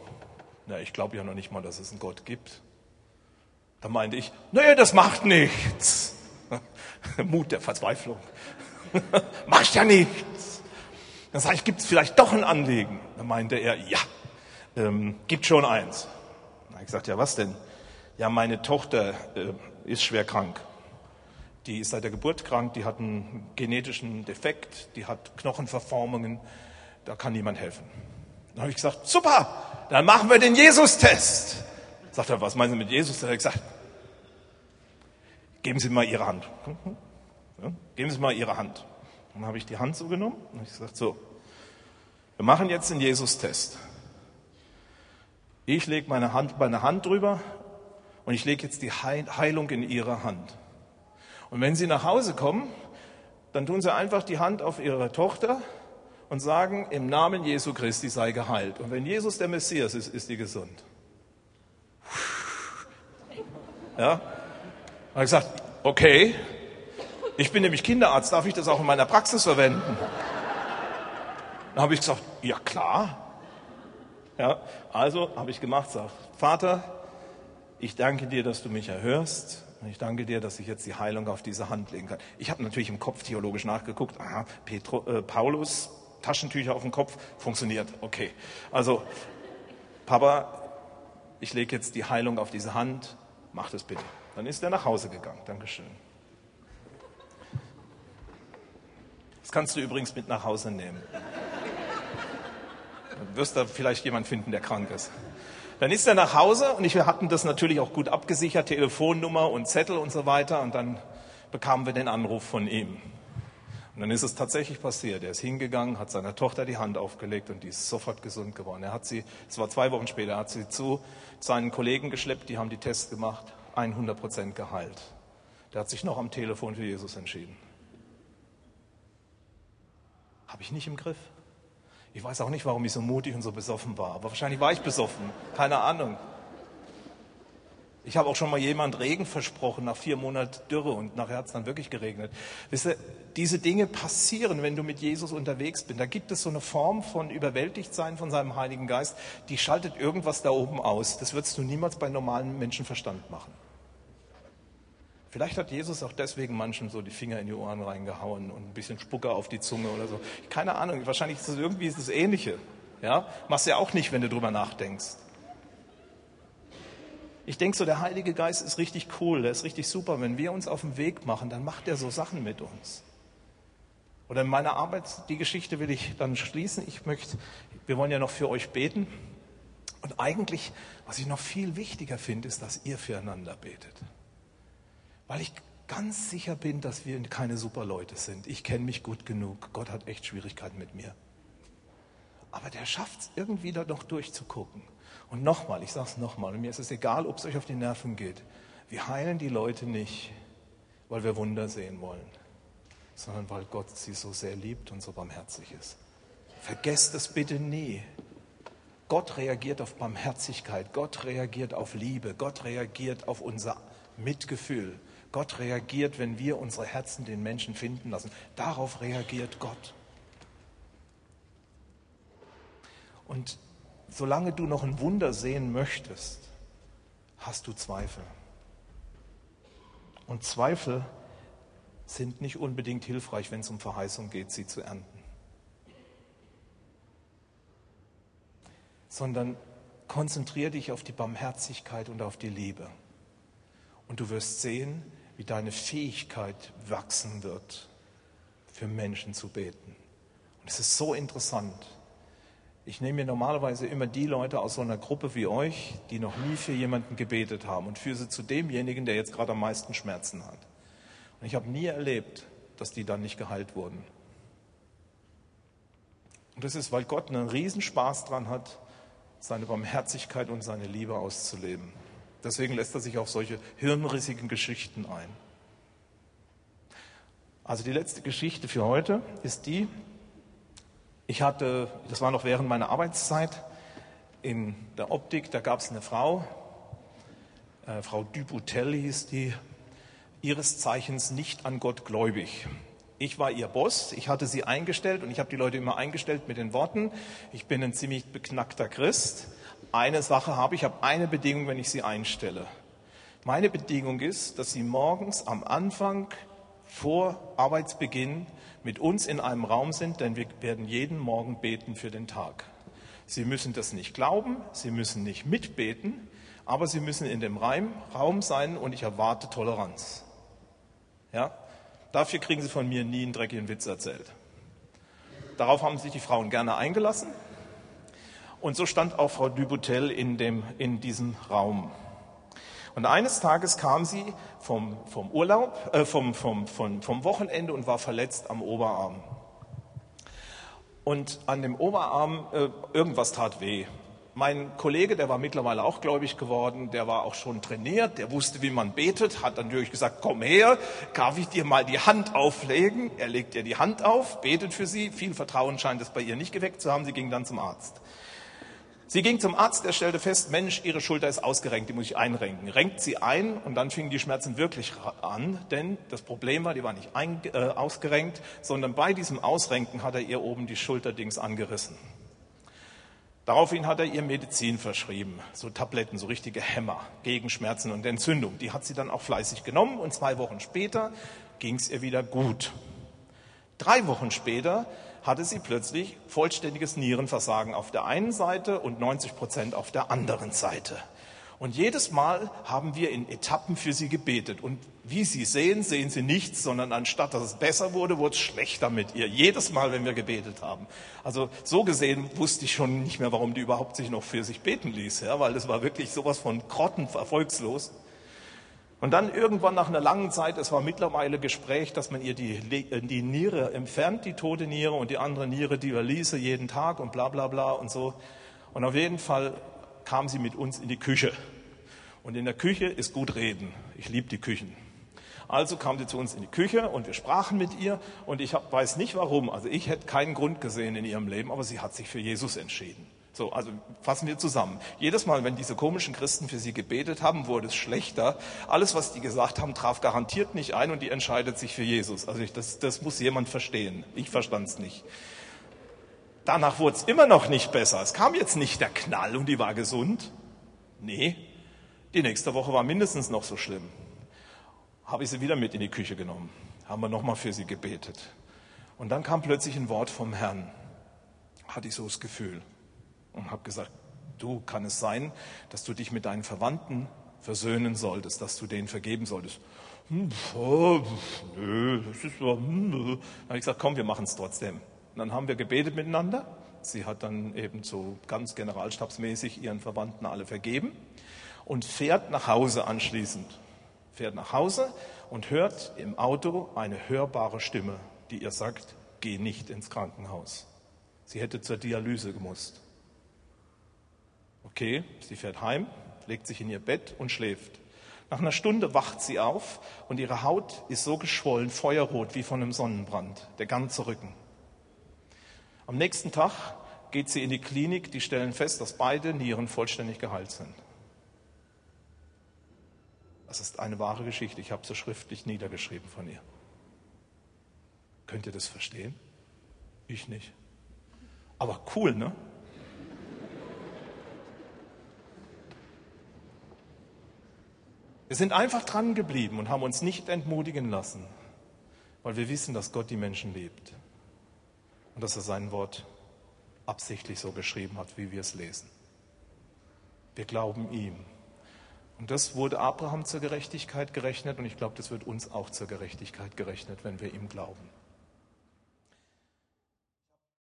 Na, ich glaube ja noch nicht mal, dass es einen Gott gibt. Da meinte ich, nee, das macht nichts. Mut der Verzweiflung. macht ja nichts. Dann sage ich, gibt es vielleicht doch ein Anliegen? Dann meinte er, ja, ähm, gibt schon eins. Dann habe ich gesagt, ja, was denn? ja, meine Tochter äh, ist schwer krank. Die ist seit der Geburt krank, die hat einen genetischen Defekt, die hat Knochenverformungen, da kann niemand helfen. Dann habe ich gesagt, super, dann machen wir den Jesus-Test. Sagt er, was meinen Sie mit Jesus? Dann habe ich gesagt, geben Sie mal Ihre Hand. Ja, geben Sie mal Ihre Hand. Dann habe ich die Hand so und habe gesagt, so, wir machen jetzt den Jesus-Test. Ich lege meine Hand, meine Hand drüber und ich lege jetzt die Heilung in Ihre Hand. Und wenn Sie nach Hause kommen, dann tun Sie einfach die Hand auf Ihre Tochter und sagen, im Namen Jesu Christi sei geheilt. Und wenn Jesus der Messias ist, ist die gesund. Ja? Und ich gesagt, okay, ich bin nämlich Kinderarzt, darf ich das auch in meiner Praxis verwenden? Dann habe ich gesagt, ja klar. Ja, also habe ich gemacht, sag, Vater, ich danke dir, dass du mich erhörst. Und ich danke dir, dass ich jetzt die Heilung auf diese Hand legen kann. Ich habe natürlich im Kopf theologisch nachgeguckt. Aha, Petro, äh, Paulus, Taschentücher auf dem Kopf, funktioniert. Okay. Also, Papa, ich lege jetzt die Heilung auf diese Hand. Mach das bitte. Dann ist er nach Hause gegangen. Dankeschön. Kannst du übrigens mit nach Hause nehmen. Dann wirst du vielleicht jemand finden, der krank ist. Dann ist er nach Hause und wir hatten das natürlich auch gut abgesichert, Telefonnummer und Zettel und so weiter. Und dann bekamen wir den Anruf von ihm. Und dann ist es tatsächlich passiert. Er ist hingegangen, hat seiner Tochter die Hand aufgelegt und die ist sofort gesund geworden. Er hat sie, es war zwei Wochen später, er hat sie zu seinen Kollegen geschleppt, die haben die Tests gemacht, 100 Prozent geheilt. Der hat sich noch am Telefon für Jesus entschieden. Habe ich nicht im Griff. Ich weiß auch nicht, warum ich so mutig und so besoffen war, aber wahrscheinlich war ich besoffen. Keine Ahnung. Ich habe auch schon mal jemand Regen versprochen nach vier Monaten Dürre und nachher hat es dann wirklich geregnet. Wisst ihr, diese Dinge passieren, wenn du mit Jesus unterwegs bist. Da gibt es so eine Form von Überwältigtsein von seinem Heiligen Geist, die schaltet irgendwas da oben aus. Das würdest du niemals bei normalem Menschenverstand machen. Vielleicht hat Jesus auch deswegen manchen so die Finger in die Ohren reingehauen und ein bisschen Spucke auf die Zunge oder so. Keine Ahnung, wahrscheinlich ist es irgendwie das Ähnliche. Ja? Machst du ja auch nicht, wenn du drüber nachdenkst. Ich denke so, der Heilige Geist ist richtig cool, der ist richtig super. Wenn wir uns auf den Weg machen, dann macht er so Sachen mit uns. Oder in meiner Arbeit, die Geschichte will ich dann schließen. Ich möchte, wir wollen ja noch für euch beten. Und eigentlich, was ich noch viel wichtiger finde, ist, dass ihr füreinander betet. Weil ich ganz sicher bin, dass wir keine super Leute sind. Ich kenne mich gut genug. Gott hat echt Schwierigkeiten mit mir. Aber der schafft es irgendwie da noch durchzugucken. Und nochmal, ich sage es nochmal, mir ist es egal, ob es euch auf die Nerven geht. Wir heilen die Leute nicht, weil wir Wunder sehen wollen, sondern weil Gott sie so sehr liebt und so barmherzig ist. Vergesst es bitte nie. Gott reagiert auf Barmherzigkeit, Gott reagiert auf Liebe, Gott reagiert auf unser Mitgefühl. Gott reagiert, wenn wir unsere Herzen den Menschen finden lassen. Darauf reagiert Gott. Und solange du noch ein Wunder sehen möchtest, hast du Zweifel. Und Zweifel sind nicht unbedingt hilfreich, wenn es um Verheißung geht, sie zu ernten. Sondern konzentriere dich auf die Barmherzigkeit und auf die Liebe. Und du wirst sehen, wie deine Fähigkeit wachsen wird, für Menschen zu beten. Und es ist so interessant. Ich nehme mir normalerweise immer die Leute aus so einer Gruppe wie euch, die noch nie für jemanden gebetet haben und führe sie zu demjenigen, der jetzt gerade am meisten Schmerzen hat. Und ich habe nie erlebt, dass die dann nicht geheilt wurden. Und das ist, weil Gott einen Riesenspaß dran hat, seine Barmherzigkeit und seine Liebe auszuleben. Deswegen lässt er sich auf solche hirnrissigen Geschichten ein. Also die letzte Geschichte für heute ist die, ich hatte, das war noch während meiner Arbeitszeit in der Optik, da gab es eine Frau, äh, Frau Dubutel hieß die, ihres Zeichens nicht an Gott gläubig. Ich war ihr Boss, ich hatte sie eingestellt und ich habe die Leute immer eingestellt mit den Worten, ich bin ein ziemlich beknackter Christ. Eine Sache habe ich, habe eine Bedingung, wenn ich sie einstelle. Meine Bedingung ist, dass sie morgens am Anfang vor Arbeitsbeginn mit uns in einem Raum sind, denn wir werden jeden Morgen beten für den Tag. Sie müssen das nicht glauben, Sie müssen nicht mitbeten, aber Sie müssen in dem Raum sein und ich erwarte Toleranz. Ja? Dafür kriegen Sie von mir nie einen dreckigen Witz erzählt. Darauf haben sich die Frauen gerne eingelassen. Und so stand auch Frau Dubutel in, dem, in diesem Raum. Und eines Tages kam sie vom, vom Urlaub, äh, vom, vom, vom, vom Wochenende und war verletzt am Oberarm. Und an dem Oberarm, äh, irgendwas tat weh. Mein Kollege, der war mittlerweile auch gläubig geworden, der war auch schon trainiert, der wusste, wie man betet, hat dann natürlich gesagt, komm her, darf ich dir mal die Hand auflegen? Er legt ihr die Hand auf, betet für sie, viel Vertrauen scheint es bei ihr nicht geweckt zu haben, sie ging dann zum Arzt. Sie ging zum Arzt, der stellte fest, Mensch, ihre Schulter ist ausgerenkt, die muss ich einrenken. Renkt sie ein und dann fingen die Schmerzen wirklich an, denn das Problem war, die war nicht ein, äh, ausgerenkt, sondern bei diesem Ausrenken hat er ihr oben die Schulterdings angerissen. Daraufhin hat er ihr Medizin verschrieben, so Tabletten, so richtige Hämmer gegen Schmerzen und Entzündung. Die hat sie dann auch fleißig genommen und zwei Wochen später ging es ihr wieder gut. Drei Wochen später hatte sie plötzlich vollständiges Nierenversagen auf der einen Seite und 90 Prozent auf der anderen Seite. Und jedes Mal haben wir in Etappen für sie gebetet. Und wie Sie sehen, sehen Sie nichts, sondern anstatt dass es besser wurde, wurde es schlechter mit ihr. Jedes Mal, wenn wir gebetet haben. Also so gesehen wusste ich schon nicht mehr, warum die überhaupt sich noch für sich beten ließ, ja, weil es war wirklich sowas von grottenerfolgslos. Und dann irgendwann nach einer langen Zeit, es war mittlerweile Gespräch, dass man ihr die, die Niere entfernt, die tote Niere und die andere Niere, die überließe jeden Tag und bla bla bla und so. Und auf jeden Fall kam sie mit uns in die Küche. Und in der Küche ist gut reden. Ich liebe die Küchen. Also kam sie zu uns in die Küche und wir sprachen mit ihr und ich hab, weiß nicht warum. Also ich hätte keinen Grund gesehen in ihrem Leben, aber sie hat sich für Jesus entschieden. So, also fassen wir zusammen. Jedes Mal, wenn diese komischen Christen für sie gebetet haben, wurde es schlechter. Alles, was die gesagt haben, traf garantiert nicht ein und die entscheidet sich für Jesus. Also ich, das, das muss jemand verstehen. Ich verstand es nicht. Danach wurde es immer noch nicht besser. Es kam jetzt nicht der Knall und die war gesund. Nee, die nächste Woche war mindestens noch so schlimm. Habe ich sie wieder mit in die Küche genommen. Haben wir nochmal für sie gebetet. Und dann kam plötzlich ein Wort vom Herrn. Hatte ich so das Gefühl und habe gesagt, du kann es sein, dass du dich mit deinen Verwandten versöhnen solltest, dass du denen vergeben solltest. Hm, oh, nö, das ist so. Hm, dann habe ich gesagt, komm, wir machen es trotzdem. Und dann haben wir gebetet miteinander. Sie hat dann eben so ganz generalstabsmäßig ihren Verwandten alle vergeben und fährt nach Hause anschließend. Fährt nach Hause und hört im Auto eine hörbare Stimme, die ihr sagt, geh nicht ins Krankenhaus. Sie hätte zur Dialyse gemusst. Okay, sie fährt heim, legt sich in ihr Bett und schläft. Nach einer Stunde wacht sie auf und ihre Haut ist so geschwollen, feuerrot wie von einem Sonnenbrand, der ganze Rücken. Am nächsten Tag geht sie in die Klinik, die stellen fest, dass beide Nieren vollständig geheilt sind. Das ist eine wahre Geschichte, ich habe sie schriftlich niedergeschrieben von ihr. Könnt ihr das verstehen? Ich nicht. Aber cool, ne? Wir sind einfach dran geblieben und haben uns nicht entmutigen lassen, weil wir wissen, dass Gott die Menschen liebt und dass er sein Wort absichtlich so geschrieben hat, wie wir es lesen. Wir glauben ihm. Und das wurde Abraham zur Gerechtigkeit gerechnet und ich glaube, das wird uns auch zur Gerechtigkeit gerechnet, wenn wir ihm glauben.